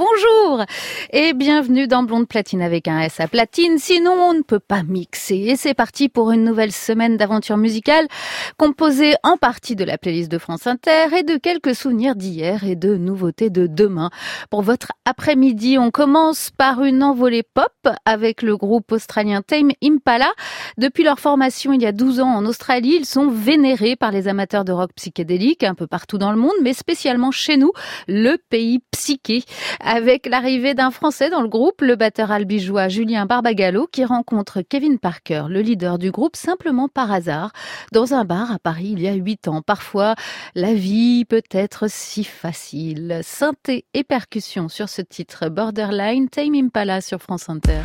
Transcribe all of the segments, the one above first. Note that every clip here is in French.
bonjour et bienvenue dans Blonde Platine avec un S à platine, sinon on ne peut pas mixer. Et c'est parti pour une nouvelle semaine d'aventure musicale composée en partie de la playlist de France Inter et de quelques souvenirs d'hier et de nouveautés de demain. Pour votre après-midi, on commence par une envolée pop avec le groupe australien Tame Impala. Depuis leur formation il y a 12 ans en Australie, ils sont vénérés par les amateurs de rock psychédélique un peu partout dans le monde, mais spécialement chez nous, le pays psyché avec l'arrivée d'un Français dans le groupe, le batteur albigeois Julien Barbagallo, qui rencontre Kevin Parker, le leader du groupe, simplement par hasard, dans un bar à Paris il y a huit ans. Parfois, la vie peut être si facile. Synthé et percussion sur ce titre Borderline, Tame Impala sur France Inter.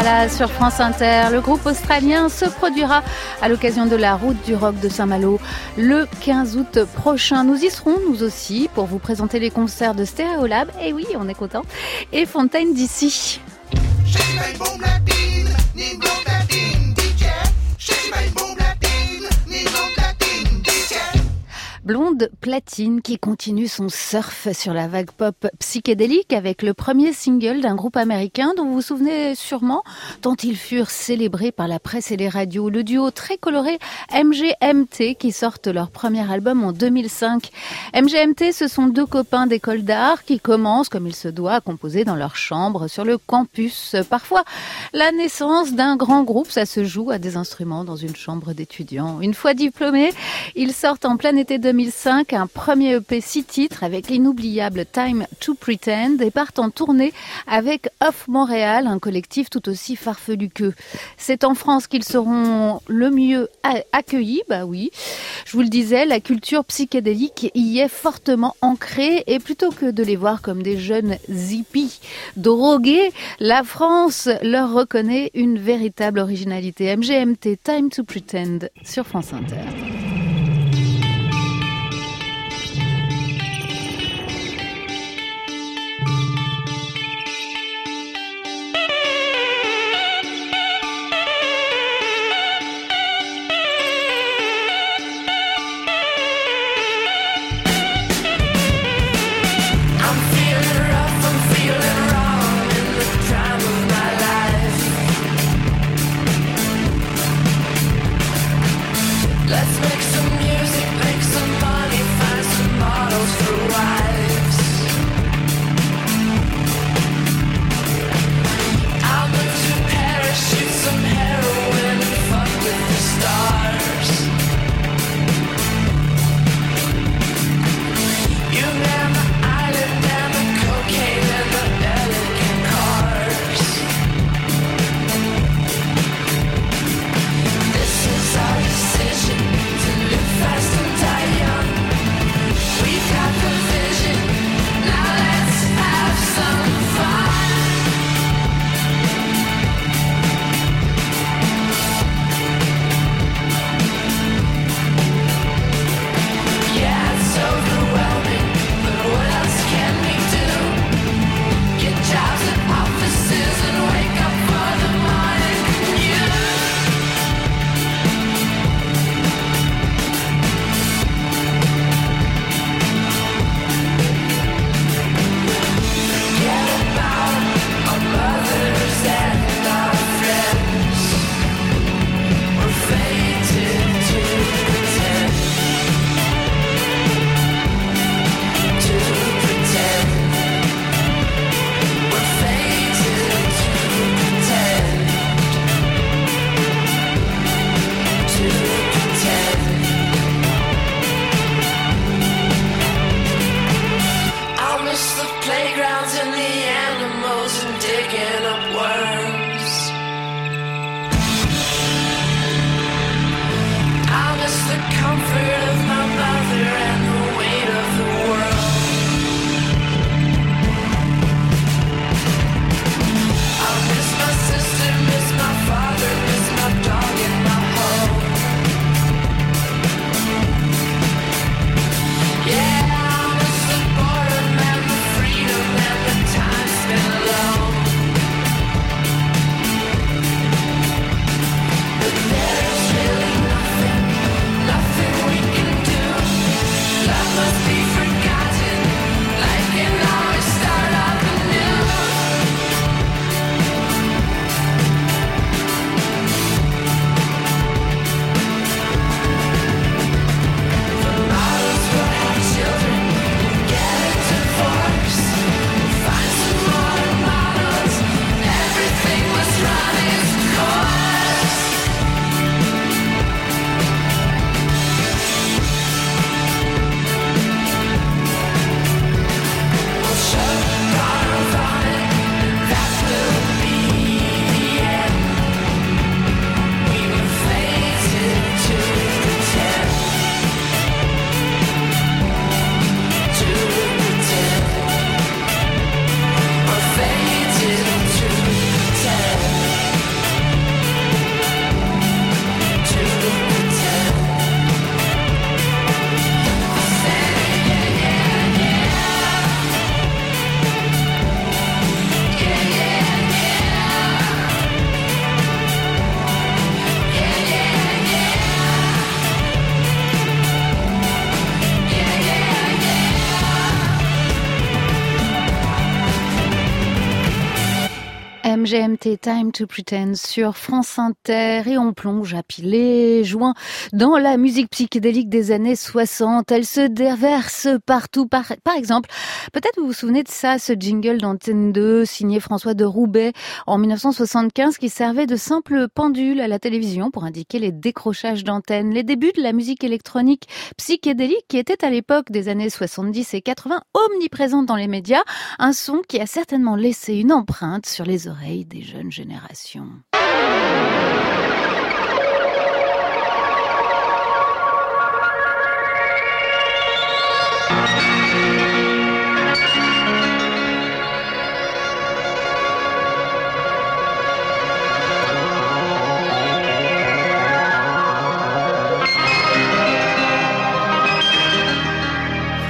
Impala sur France Inter. Le groupe australien se produira à l'occasion de la route du rock de Saint-Malo le 15 août prochain. Nous y serons, nous aussi, pour vous présenter les concerts de Stereolab. Et oui, on est content. Et Fontaine d'ici. Blonde Platine qui continue son surf sur la vague pop psychédélique avec le premier single d'un groupe américain dont vous vous souvenez sûrement tant ils furent célébrés par la presse et les radios. Le duo très coloré MGMT qui sortent leur premier album en 2005. MGMT, ce sont deux copains d'école d'art qui commencent comme il se doit à composer dans leur chambre sur le campus. Parfois, la naissance d'un grand groupe, ça se joue à des instruments dans une chambre d'étudiants. Une fois diplômés, ils sortent en plein été 2005 2005 un premier EP six titres avec l'inoubliable Time to Pretend et partent en tournée avec Off Montréal, un collectif tout aussi farfelu qu'eux. C'est en France qu'ils seront le mieux accueillis, bah oui. Je vous le disais, la culture psychédélique y est fortement ancrée et plutôt que de les voir comme des jeunes hippies drogués, la France leur reconnaît une véritable originalité. MGMT Time to Pretend sur France Inter. MGMT Time to Pretend sur France Inter et on plonge à piler joint dans la musique psychédélique des années 60. Elle se déverse partout. Par, par exemple, peut-être vous vous souvenez de ça, ce jingle d'Antenne 2 signé François de Roubaix en 1975 qui servait de simple pendule à la télévision pour indiquer les décrochages d'antenne, les débuts de la musique électronique psychédélique qui était à l'époque des années 70 et 80 omniprésente dans les médias, un son qui a certainement laissé une empreinte sur les oreilles des jeunes générations.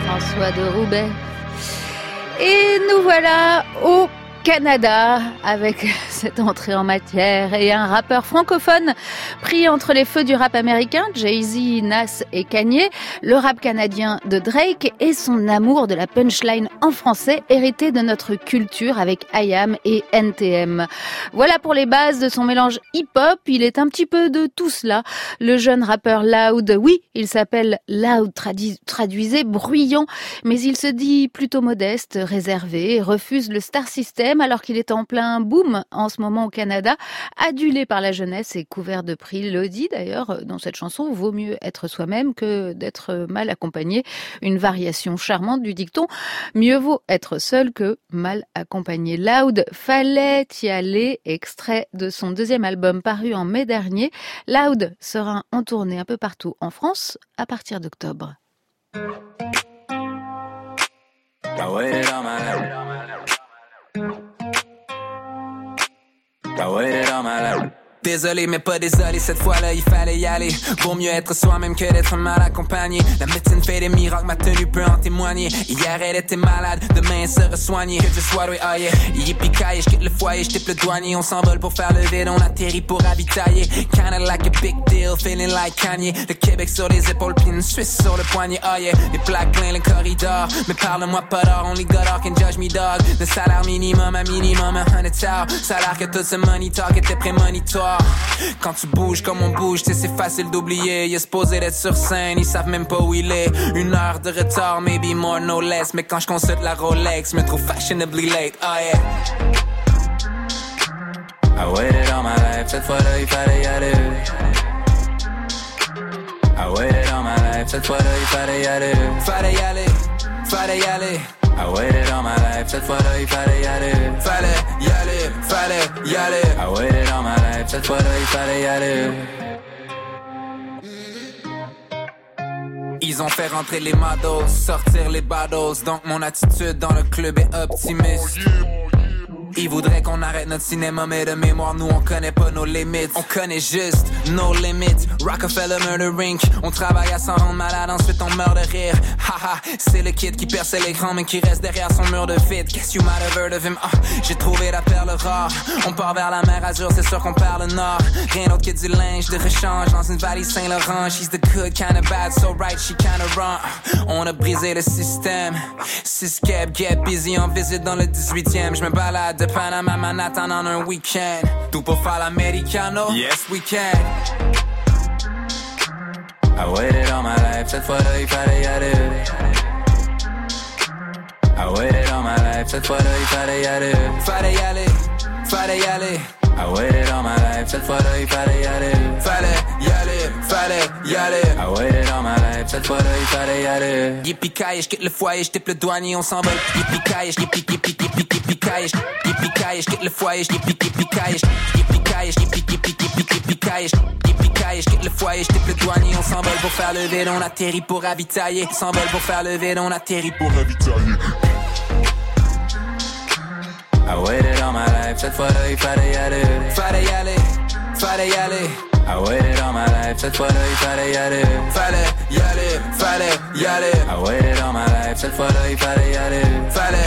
François de Roubaix. Et nous voilà au Canada avec cette entrée en matière et un rappeur francophone pris entre les feux du rap américain, Jay-Z, Nas et Kanye, le rap canadien de Drake et son amour de la punchline en français hérité de notre culture avec IAM et NTM. Voilà pour les bases de son mélange hip-hop, il est un petit peu de tout cela. Le jeune rappeur Loud, oui, il s'appelle Loud, traduisé bruyant, mais il se dit plutôt modeste, réservé, refuse le star system alors qu'il est en plein boom en ce moment au Canada, adulé par la jeunesse et couvert de prix. Le d'ailleurs dans cette chanson, vaut mieux être soi-même que d'être mal accompagné. Une variation charmante du dicton, mieux vaut être seul que mal accompagné. Loud, fallait y aller, extrait de son deuxième album paru en mai dernier. Loud sera en tournée un peu partout en France à partir d'octobre. I Désolé, mais pas désolé, cette fois-là, il fallait y aller. Vaut mieux être soi-même que d'être mal accompagné. La médecine fait des miracles, ma tenue peut en témoigner. Hier, elle était malade, demain, elle sera soignée. Que je sois, oui, oh yeah. Je quitte le foyer, je le douanier. On s'envole pour faire le vide, on atterrit pour ravitailler. Kinda like a big deal, feeling like Kanye. Le Québec sur les épaules, puis une Suisse sur le poignet, oh yeah. Les plaques plein le corridor. Mais parle-moi pas d'or, only God can judge me, dog. Le salaire minimum, à minimum, un hundred Salaire que tout ce money talk était prémonitoire. Quand tu bouges comme on bouge, c'est facile d'oublier. Il est supposé d'être sur scène, ils savent même pas où il est. Une heure de retard, maybe more, no less. Mais quand je consulte la Rolex, me trouve fashionably late. Oh yeah. I waited all my life, cette fois-là il fallait y aller. I waited all my life, cette fois-là il fallait y aller. Fallait y aller, fallait y aller. I waited all my life, cette fois-là il fallait y aller. Fallait y aller, fallait y aller. I waited all my life, cette fois-là il fallait y aller. Ils ont fait rentrer les mados, sortir les battles. Donc mon attitude dans le club est optimiste. Ils voudraient qu'on arrête notre cinéma, mais de mémoire, nous on connaît pas nos limites. On connaît juste nos limites. Rockefeller Murder Inc. On travaille à s'en rendre malade, ensuite on meurt de rire. Haha, c'est le kid qui perce l'écran, mais qui reste derrière son mur de vide. Guess you might have heard of him. Ah, j'ai trouvé la perle rare. On part vers la mer Azur, c'est sûr qu'on perd le nord. Rien d'autre que du linge de rechange dans une valise Saint-Laurent. She's the good kind of bad, so right, she kind of wrong. On a brisé le système. Six get busy en visite dans le 18e. Je me balade de Panama Manhattan on un week-end. Tout pour faire l'americano? Yes, we can. I waited all my life, cette fois-là il fallait y aller. I waited all my life, cette fois-là il fallait y aller. Fallait y aller, fallait y aller. I waited all my life, cette fois-là il fallait y aller. Fallait y aller, fallait y aller. I waited all my life, cette fois-là il fallait y aller. Yippee je quitte le foyer, je le douanier, on s'envole. Yippee kaye, yippee yippee yippee yippee kaye, yippee kaye, je quitte le foyer, yippee yippee kaye, yippee kaye, yippee yippee yippee yippee kaye, yippee kaye, je quitte le foyer, je le douanier, on s'envole pour faire le vide, on atterrit pour ravitailler. S'envole pour faire le vide, on atterrit pour ravitailler. I waited all my life, cette fois-là il fallait y aller. Y y aller. I waited all my life, cette fois-là il fallait y aller. I waited all my life, cette fois-là il fallait y aller. Fallait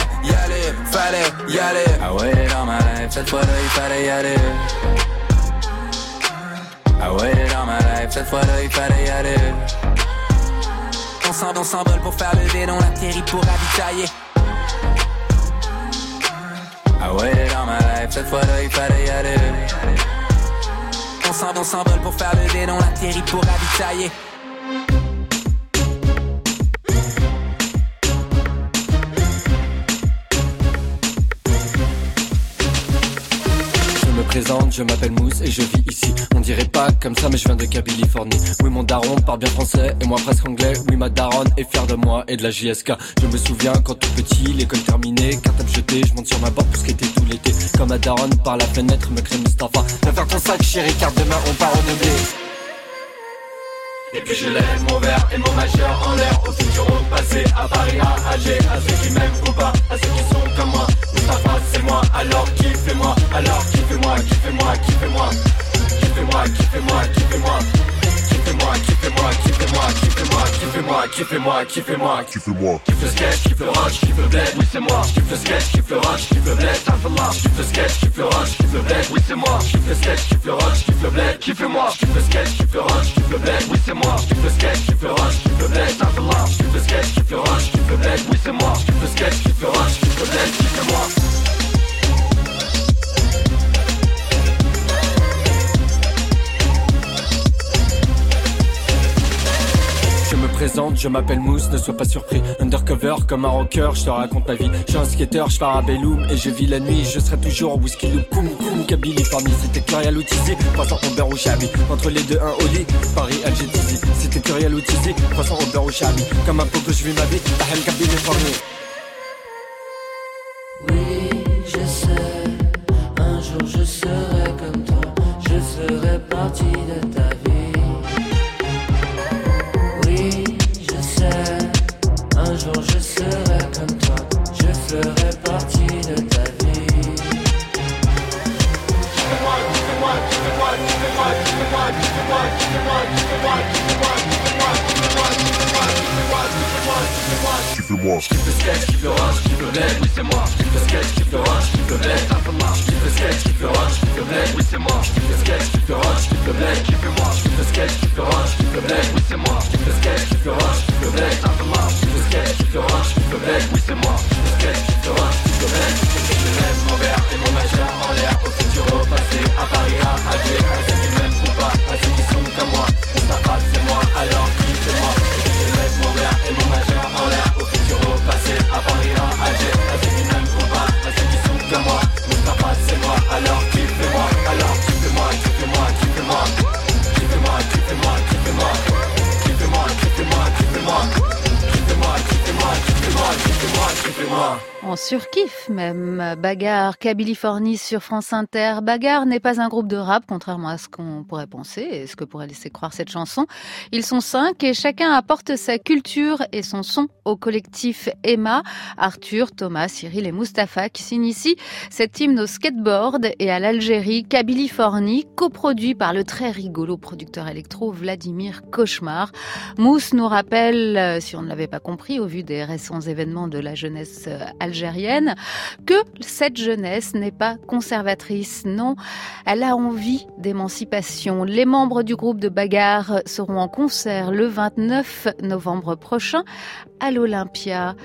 y. I waited all my life, cette fois-là il fallait y aller. I waited all my life, cette fois-là il fallait y pour faire le vide, on atterrit pour ravitailler. I waited all my life cette fois-là il fallait y aller. On s'envole pour faire le dé, on atterrit pour ravitailler. Je m'appelle Mousse et je vis ici. On dirait pas comme ça, mais je viens de Californie. Oui, mon daron parle bien français et moi presque anglais. Oui, ma daronne est fière de moi et de la JSK. Je me souviens quand tout petit, l'école terminée, cartable jeté, je monte sur ma porte pour skater tout l'été. Comme ma daronne par la fenêtre me crée Mustafa. Viens faire ton sac, chérie, car demain on part renouveler. Et puis je lève mon verre et mon majeur en l'air Au futur au passé, à Paris, à Alger À ceux qui m'aiment ou pas, à ceux qui sont comme moi. Mustafa c'est moi, alors kiffez-moi Alors kiffez-moi, kiffez-moi, kiffez-moi. Kiffez-moi, kiffez-moi, kiffez-moi Kiffez-moi, kiffez-moi, kiffez-moi, kiffez-moi, kiffez-moi, kiffez-moi, kiffez-moi, kiffez-moi. Kiffe le sketch, kiffe le rush, kiffe le bled, oui c'est moi. Kiffe le sketch, kiffe le rush, kiffe le bled, là. Kiffe le sketch, kiffe le rush, kiffe le bled, oui c'est moi. Kiffe le sketch, kiffe le rush, kiffe le bled, kiffez-moi. Kiffe le sketch, kiffe le rush, kiffe le bled, oui c'est moi. Kiffe le sketch, kiffe le rush, kiffe le bled, là. Kiffe le sketch, kiffe le rush, kiffe le bled, oui c'est moi. Kiffe le sketch, kiffe le rush, kiffe le bled, kiffez-moi. Je m'appelle Mousse, ne sois pas surpris. Undercover comme un rocker, je te raconte ma vie. Je suis un skater, je pars à Belloum et je vis la nuit. Je serai toujours whisky loop, koum koum, Kabylie parmi. C'était Curial Outizé, croissant au beurre ou chabi. Entre les deux, un Oli, Paris, Alger, Tizi. C'était Curial Outizé, croissant au beurre ou chabi. Comme un pot que je vis ma vie, Tahem, Kabylie, parmi. Oui, je sais, un jour je serai comme toi, je serai parti de ta moi. Je kiffe le sketch, kiffe le rush, kiffe le bled, oui c'est moi. Je kiffe le sketch, kiffe le rush, kiffe le bled, ça fait marche. Je kiffe le sketch, kiffe le rush, kiffe le bled, oui c'est moi. Je kiffe le sketch, kiffe le rush, kiffe le bled, kiffez-moi. Je kiffe le sketch, kiffe le rush, kiffe le bled, oui c'est moi. Je kiffe le sketch, kiffe le rush, kiffe le bled, ça fait marche. Je kiffe le sketch, kiffe le rush, kiffe le bled, oui c'est moi. Je kiffe le sketch, kiffe le rush, kiffe le bled. Je lève mon verre et mon majeur en l'air, au futur, au passé, à Paris, à Alger, à ceux qui On surkiffe même. Bagarre, Californie sur France Inter. Bagarre n'est pas un groupe de rap, contrairement à ce qu'on pourrait penser et ce que pourrait laisser croire cette chanson. Ils sont cinq et chacun apporte sa culture et son son au collectif Emma, Arthur, Thomas, Cyril et Mustapha qui s'initient cette hymne au skateboard et à l'Algérie, Californie, coproduit par le très rigolo producteur électro Vladimir Cauchemar. Mousse nous rappelle, euh, si on ne l'avait pas compris au vu des récents événements de la jeunesse algérienne, que cette jeunesse n'est pas conservatrice. Non, elle a envie d'émancipation. Les membres du groupe de bagarre seront en concert le 29 novembre prochain à l'Olympia.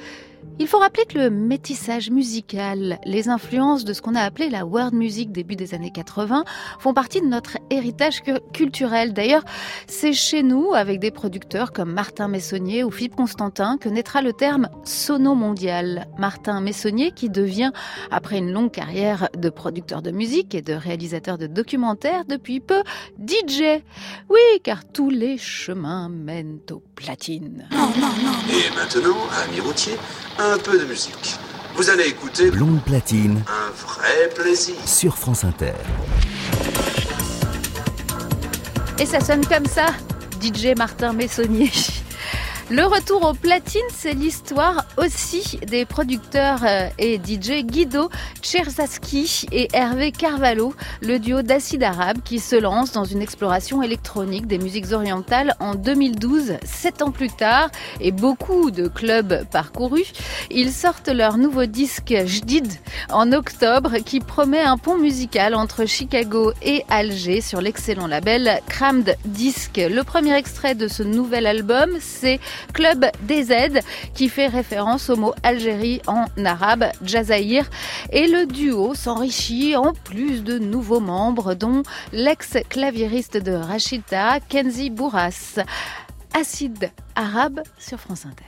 Il faut rappeler que le métissage musical, les influences de ce qu'on a appelé la world music début des années 80 font partie de notre héritage culturel. D'ailleurs, c'est chez nous, avec des producteurs comme Martin Messonnier ou Philippe Constantin, que naîtra le terme sono mondial. Martin Messonnier qui devient, après une longue carrière de producteur de musique et de réalisateur de documentaires, depuis peu DJ. Oui, car tous les chemins mènent aux platines. Et maintenant, ami routier, un peu de musique. Vous allez écouter Blonde Platine. Un vrai plaisir. Sur France Inter. Et ça sonne comme ça, DJ Martin Messonnier. Le retour aux platines, c'est l'histoire aussi des producteurs euh, et DJ Guido Cherzaski et Hervé Carvalho, le duo d'acide arabe qui se lance dans une exploration électronique des musiques orientales en 2012, sept ans plus tard, et beaucoup de clubs parcourus. Ils sortent leur nouveau disque Jdid en octobre qui promet un pont musical entre Chicago et Alger sur l'excellent label Crammed Disc. Le premier extrait de ce nouvel album, c'est Club DZ, qui fait référence au mot Algérie en arabe, Jazaïr. Et le duo s'enrichit en plus de nouveaux membres, dont l'ex-claviériste de Rachida, Kenzi Bourras. Acide arabe sur France Inter.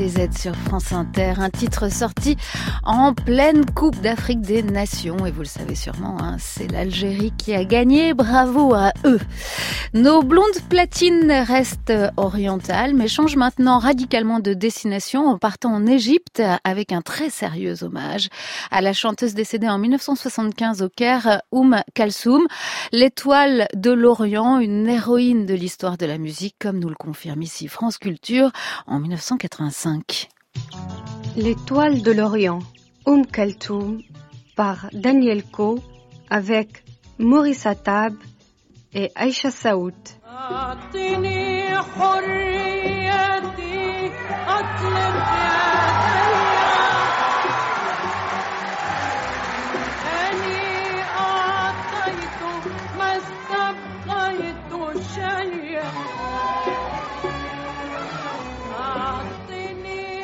Aides sur France Inter, un titre sorti en pleine Coupe d'Afrique des Nations. Et vous le savez sûrement, hein, c'est l'Algérie qui a gagné. Bravo à eux. Nos blondes platines restent orientales, mais changent maintenant radicalement de destination en partant en Égypte avec un très sérieux hommage à la chanteuse décédée en 1975 au Caire, Oum Kalsoum, l'étoile de l'Orient, une héroïne de l'histoire de la musique, comme nous le confirme ici France Culture en 1985. L'étoile de l'Orient, Oum Kaltoum, par Daniel Ko, avec Maurice Attab et Aïcha Saoud.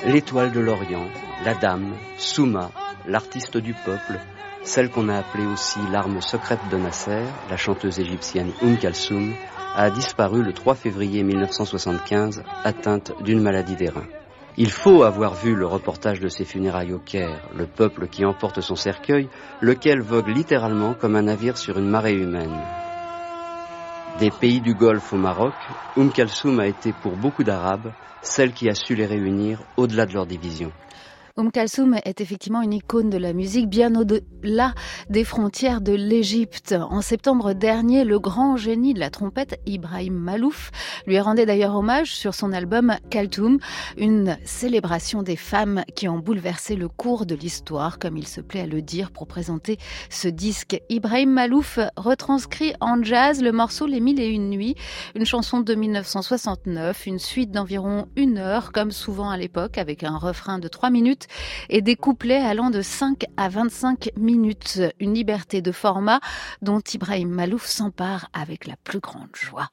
L'étoile de l'Orient, la dame, Souma, l'artiste du peuple, celle qu'on a appelée aussi l'arme secrète de Nasser, la chanteuse égyptienne Umm Kalsoum, a disparu le 3 février 1975, atteinte d'une maladie des reins. Il faut avoir vu le reportage de ses funérailles au Caire, le peuple qui emporte son cercueil, lequel vogue littéralement comme un navire sur une marée humaine. Des pays du Golfe au Maroc, Umm Kalsoum a été pour beaucoup d'Arabes celle qui a su les réunir au-delà de leur division. Oum Kalsoum est effectivement une icône de la musique bien au-delà des frontières de l'Égypte. En septembre dernier, le grand génie de la trompette, Ibrahim Malouf, lui rendait d'ailleurs hommage sur son album Kaltoum, une célébration des femmes qui ont bouleversé le cours de l'histoire, comme il se plaît à le dire pour présenter ce disque. Ibrahim Malouf retranscrit en jazz le morceau Les Mille et Une Nuits, une chanson de 1969, une suite d'environ une heure, comme souvent à l'époque, avec un refrain de trois minutes et des couplets allant de 5 à 25 minutes. Une liberté de format dont Ibrahim Malouf s'empare avec la plus grande joie.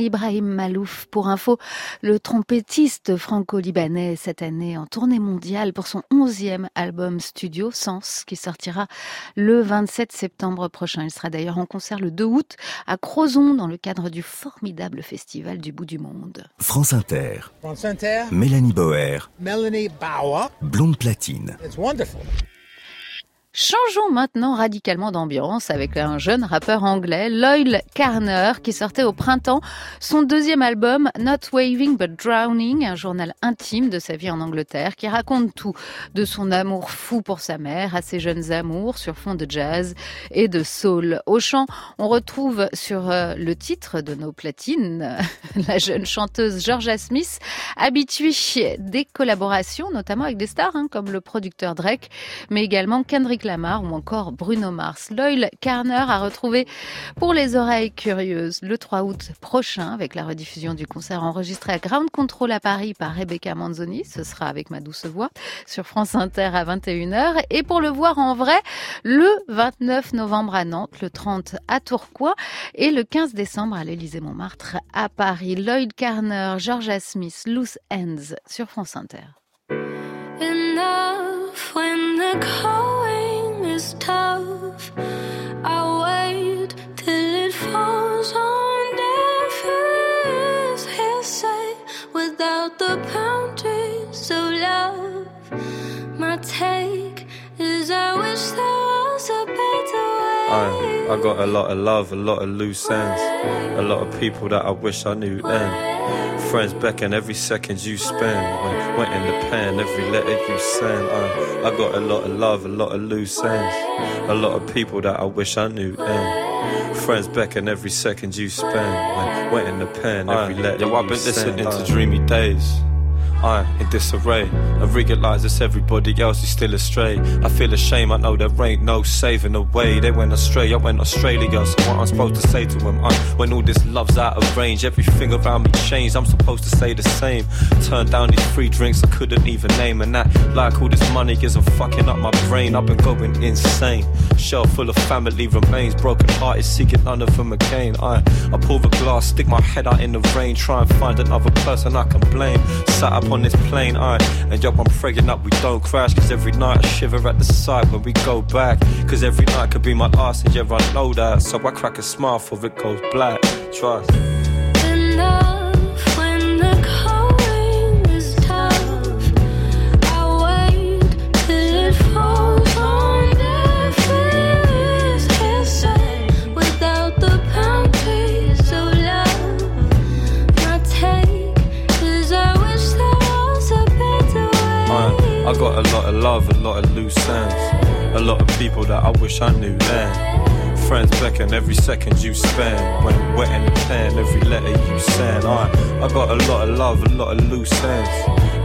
Ibrahim Malouf. Pour info, le trompettiste franco-libanais cette année en tournée mondiale pour son onzième album studio, Sens, qui sortira le 27 septembre prochain. Il sera d'ailleurs en concert le 2 août à Crozon dans le cadre du formidable festival du bout du monde. France Inter. France Inter. Mélanie Boer. Melanie Bauer. Blonde platine. It's wonderful. Changeons maintenant radicalement d'ambiance avec un jeune rappeur anglais, Loyal Carner, qui sortait au printemps son deuxième album Not Waving But Drowning, un journal intime de sa vie en Angleterre qui raconte tout, de son amour fou pour sa mère à ses jeunes amours sur fond de jazz et de soul. Au chant, on retrouve sur euh, le titre de nos platines la jeune chanteuse Georgia Smith, habituée des collaborations, notamment avec des stars hein, comme le producteur Drake, mais également Kendrick Lamar ou encore Bruno Mars. Loyal Carner a retrouvé pour les oreilles curieuses le 3 août prochain avec la rediffusion du concert enregistré à Ground Control à Paris par Rebecca Manzoni. Ce sera avec ma douce voix sur France Inter à 21h. Et pour le voir en vrai, le 29 novembre à Nantes, le 30 à Tourcoing et le 15 décembre à l'Élysée-Montmartre à Paris. Lloyd Carner, Georgia Smith, Loose Ends sur France Inter. Enough when the I, I got a lot of love, a lot of loose ends, a lot of people that I wish I knew then. Friends beckon every second you spend. When went in the pen, every letter you send. I, I got a lot of love, a lot of loose ends, a lot of people that I wish I knew then. Friends beckon every second you spend. When went in the pen, every letter Yo, I've been send. listening to dreamy days. I'm in disarray. I realize it's everybody else is still astray. I feel ashamed, I know there ain't no saving the way. They went astray, I went Australia. So what I'm supposed to say to them? I, uh, when all this love's out of range, everything around me changed. I'm supposed to say the same. Turn down these free drinks I couldn't even name. And that, like all this money isn't fucking up my brain. I've been going insane. Shelf full of family remains. Broken hearted, seeking none of them again. I, I pull the glass, stick my head out in the rain. Try and find another person I can blame. Sat up on this plane, I, and yo, I'm praying up we don't crash. Cause every night I shiver at the sight when we go back. Cause every night could be my last, and yeah, I know that. So I crack a smile for it goes black. Trust. Beckon every second you spend. When wet in the pen, every letter you send. I, I got a lot of love, a lot of loose ends,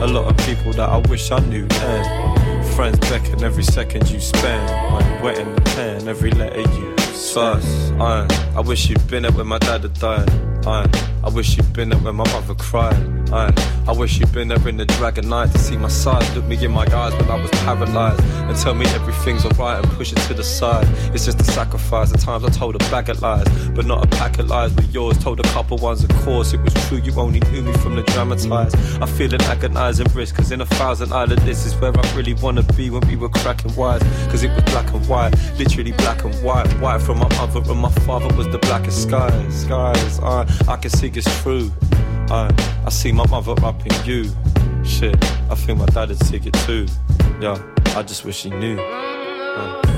a lot of people that I wish I knew then. Friends beckon every second you spend. When wet in the pen, every letter you send. I, I wish you'd been there when my dad had died. I, I wish you'd been there when my mother cried. I, I wish you'd been there in the dragon night to see my side. Look me in my eyes when I was paralyzed and tell me everything's alright and push it to the side. It's just a sacrifice. At times I told a bag of lies, but not a pack of lies with yours. Told a couple ones, of course, it was true. You only knew me from the dramatized. I feel an agonizing risk, cause in a thousand island, this is where I really wanna be when we were cracking wise. Cause it was black and white, literally black and white. White from my mother and my father was the blackest skies. Skies, I, I can see it's true. I, I see my mother in you. Shit, I think my dad would see it too. Yeah, I just wish he knew. Uh.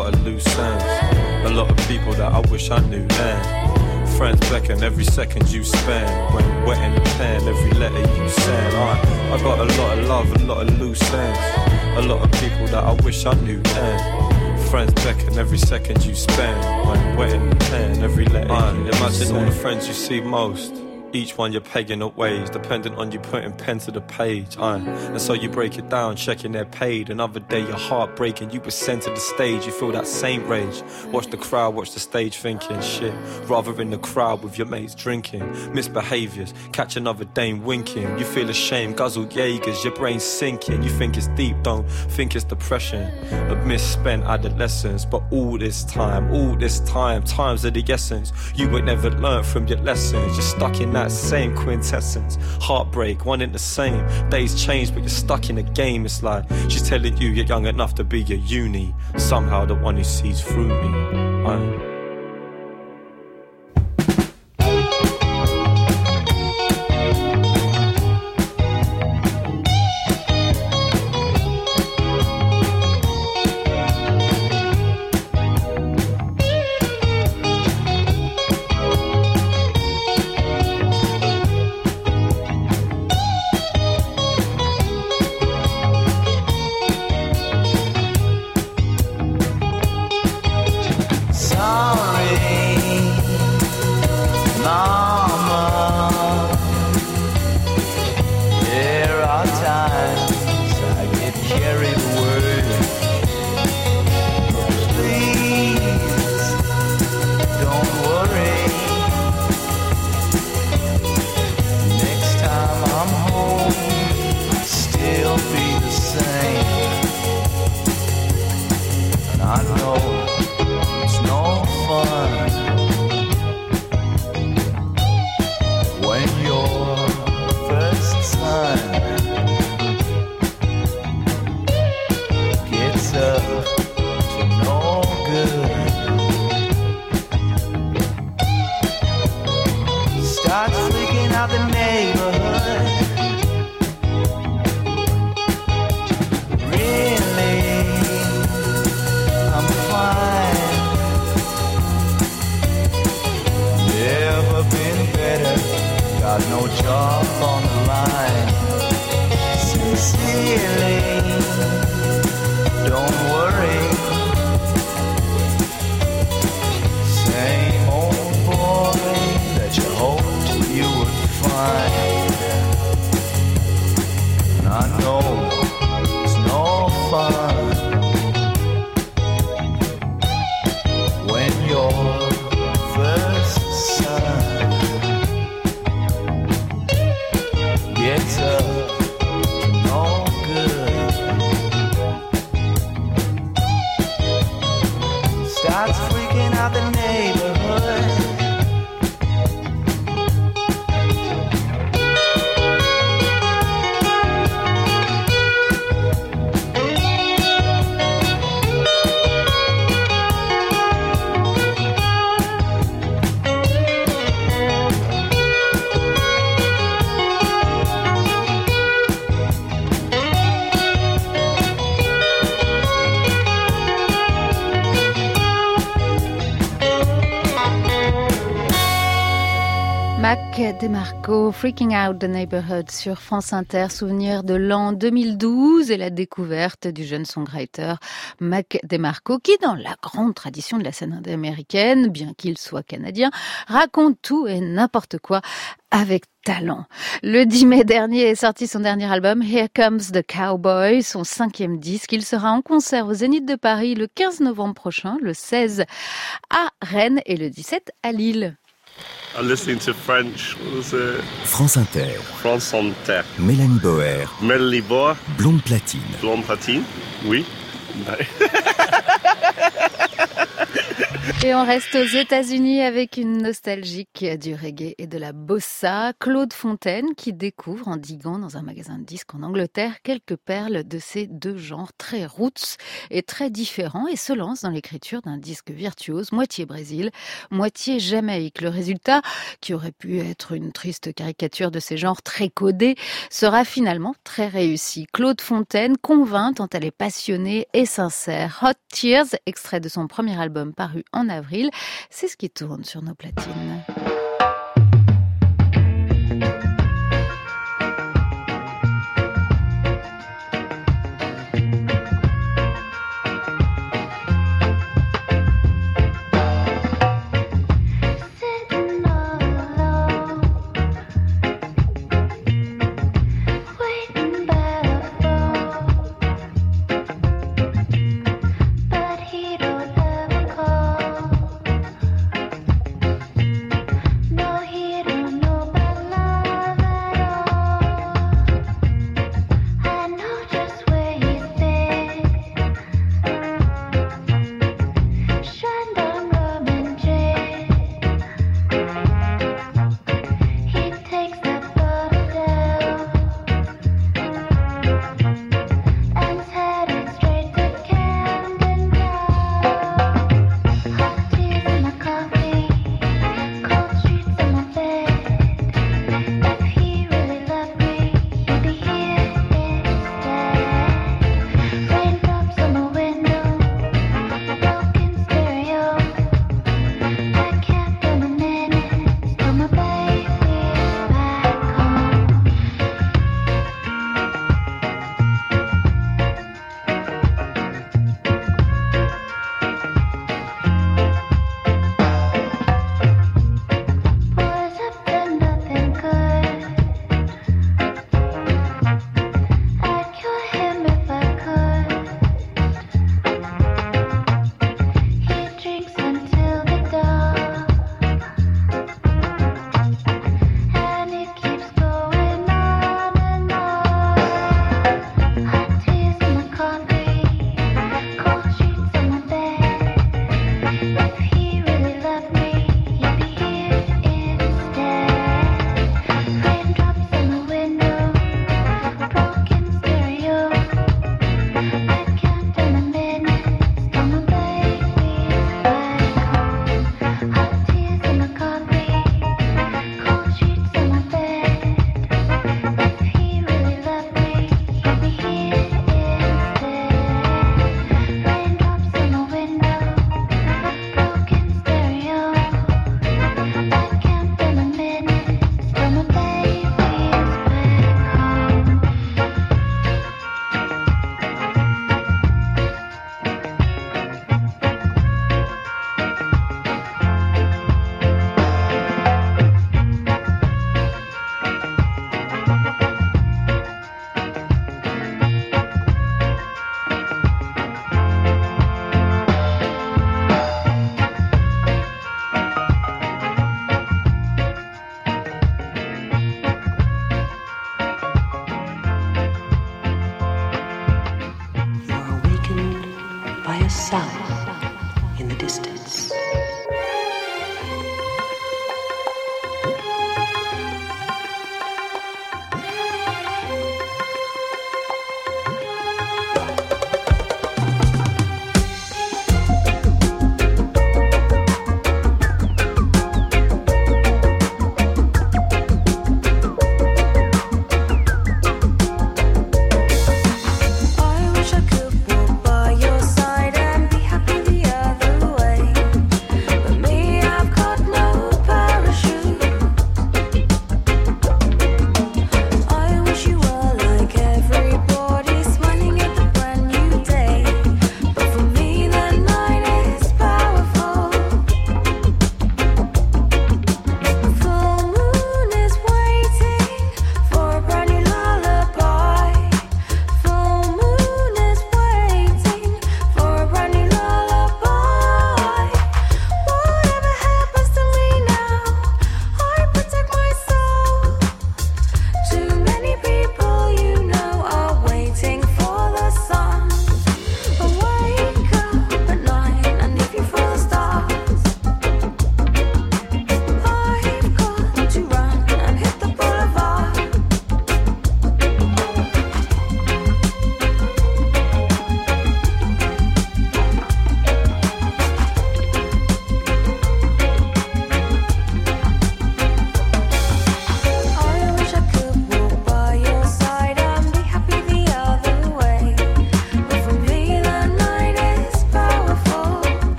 Lot of loose ends, a lot of people that I wish I knew then. Friends beckon every second you spend. When wet in the pen, every letter you send. I, I got a lot of love, a lot of loose ends, a lot of people that I wish I knew then. Friends beckon every second you spend. When wet in the pen, every letter. You imagine all the friends you see most. Each one you're pegging up ways, dependent on you putting pen to the page. Aye. And so you break it down, checking they're paid. Another day you're heartbreaking, you were sent to the stage, you feel that same rage. Watch the crowd, watch the stage thinking shit. Rather in the crowd with your mates drinking. Misbehaviors, catch another dame winking. You feel ashamed, guzzle Jaegers, your brain's sinking. You think it's deep, don't think it's depression. A misspent adolescence, but all this time, all this time, times of the essence. You would never learn from your lessons, you're stuck in that that same quintessence. Heartbreak, one in the same. Days change, but you're stuck in a game. It's like she's telling you you're young enough to be your uni. Somehow the one who sees through me. I DeMarco, Freaking Out the Neighborhood sur France Inter, souvenir de l'an 2012 et la découverte du jeune songwriter Mac DeMarco qui, dans la grande tradition de la scène américaine, bien qu'il soit canadien, raconte tout et n'importe quoi avec talent. Le 10 mai dernier est sorti son dernier album Here Comes the Cowboy, son cinquième disque. Il sera en concert au Zénith de Paris le 15 novembre prochain, le 16 à Rennes et le 17 à Lille. I'm listening to French. What was it? France Inter. France Inter. Mélanie Boer. Mélanie Boer. Blonde platine. Blonde platine? Oui. Et on reste aux États-Unis avec une nostalgique du reggae et de la bossa. Claude Fontaine qui découvre en diguant dans un magasin de disques en Angleterre quelques perles de ces deux genres très roots et très différents et se lance dans l'écriture d'un disque virtuose, moitié Brésil, moitié Jamaïque. Le résultat, qui aurait pu être une triste caricature de ces genres très codés, sera finalement très réussi. Claude Fontaine convainc tant elle est passionnée et sincère. Hot Tears, extrait de son premier album paru en avril. C'est ce qui tourne sur nos platines.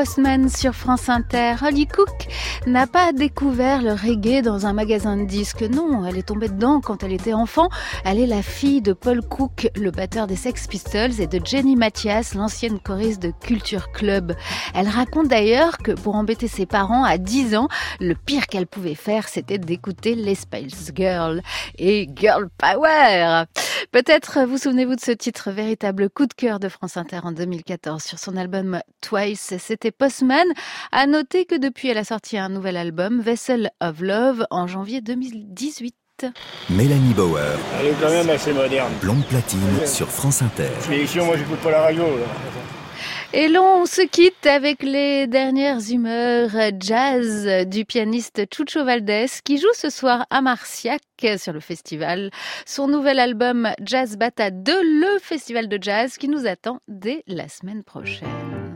Postman sur France Inter. Holly Cook n'a pas découvert le reggae dans un magasin de disques. Non, elle est tombée dedans quand elle était enfant. Elle est la fille de Paul Cook, le batteur des Sex Pistols, et de Jenny Mathias, l'ancienne choriste de Culture Club. Elle raconte d'ailleurs que pour embêter ses parents à 10 ans, le pire qu'elle pouvait faire, c'était d'écouter les Spice Girls et Girl Power. Peut-être vous souvenez-vous de ce titre, véritable coup de cœur de France Inter en 2014 sur son album Twice. C'était Postman. À noter que depuis, elle a sorti un nouvel album, Vessel of Love, en janvier 2018. Mélanie Bauer, Elle est quand même assez moderne. blonde platine sur France Inter. Mais ici, moi, j'écoute pas la radio. là. Et l'on se quitte avec les dernières humeurs jazz du pianiste Chucho Valdés qui joue ce soir à Marciac sur le festival. Son nouvel album Jazz Bata 2, le festival de jazz qui nous attend dès la semaine prochaine.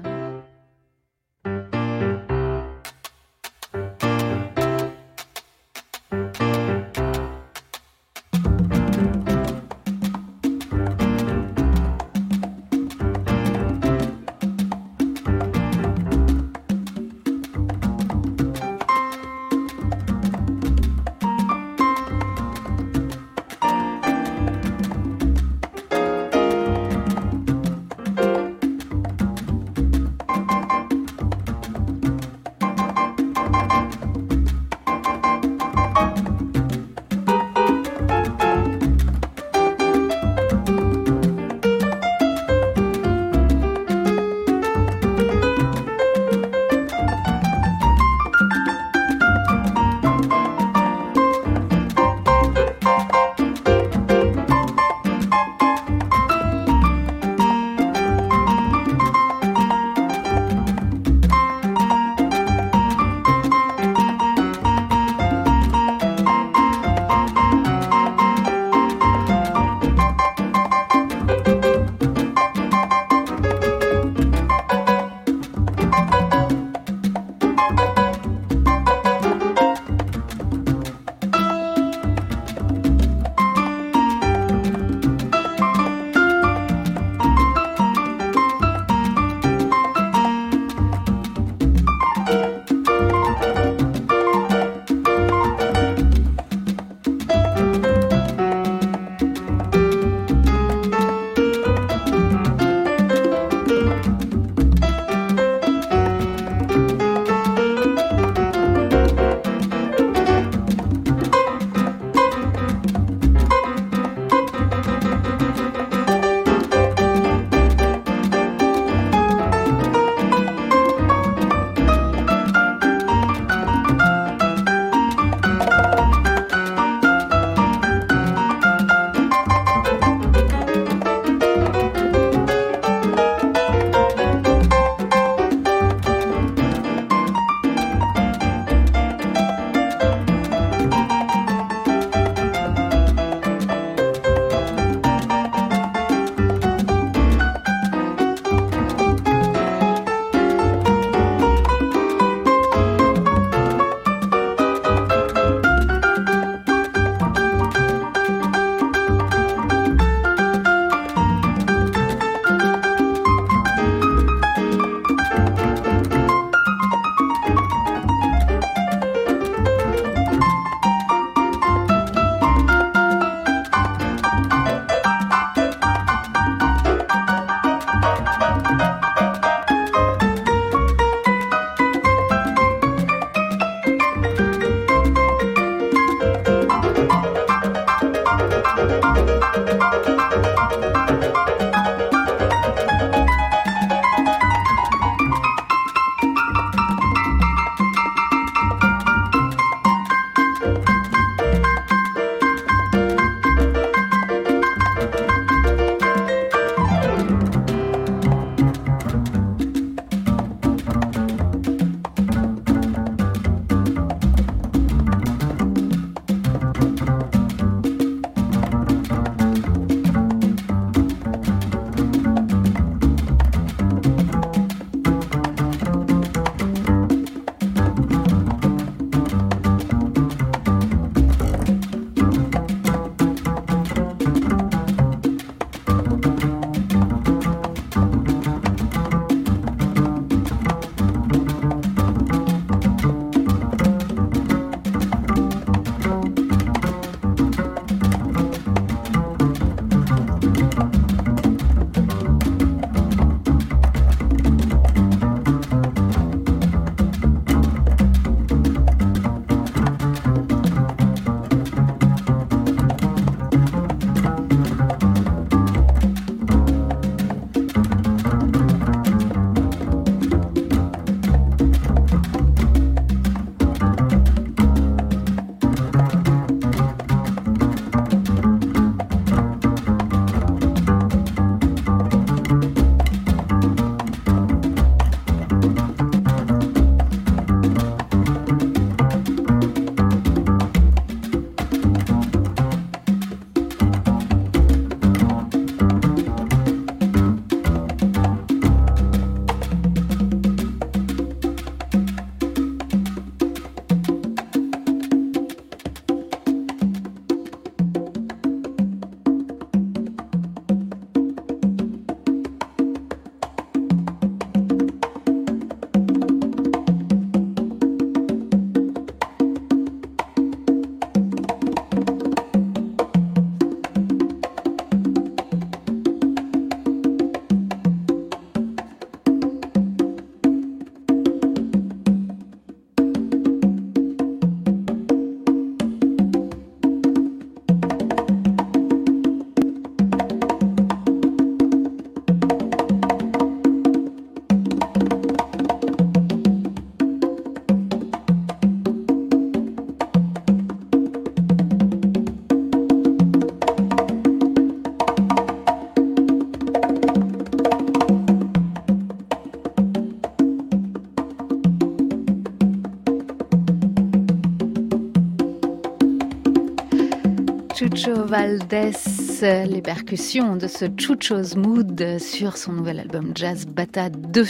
Les percussions de ce Chucho's Mood sur son nouvel album Jazz Bata 2.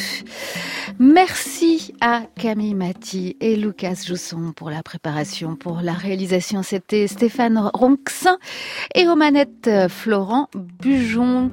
Merci à Camille Mati et Lucas Jousson pour la préparation, pour la réalisation. C'était Stéphane Ronxin et aux manettes Florent Bujon.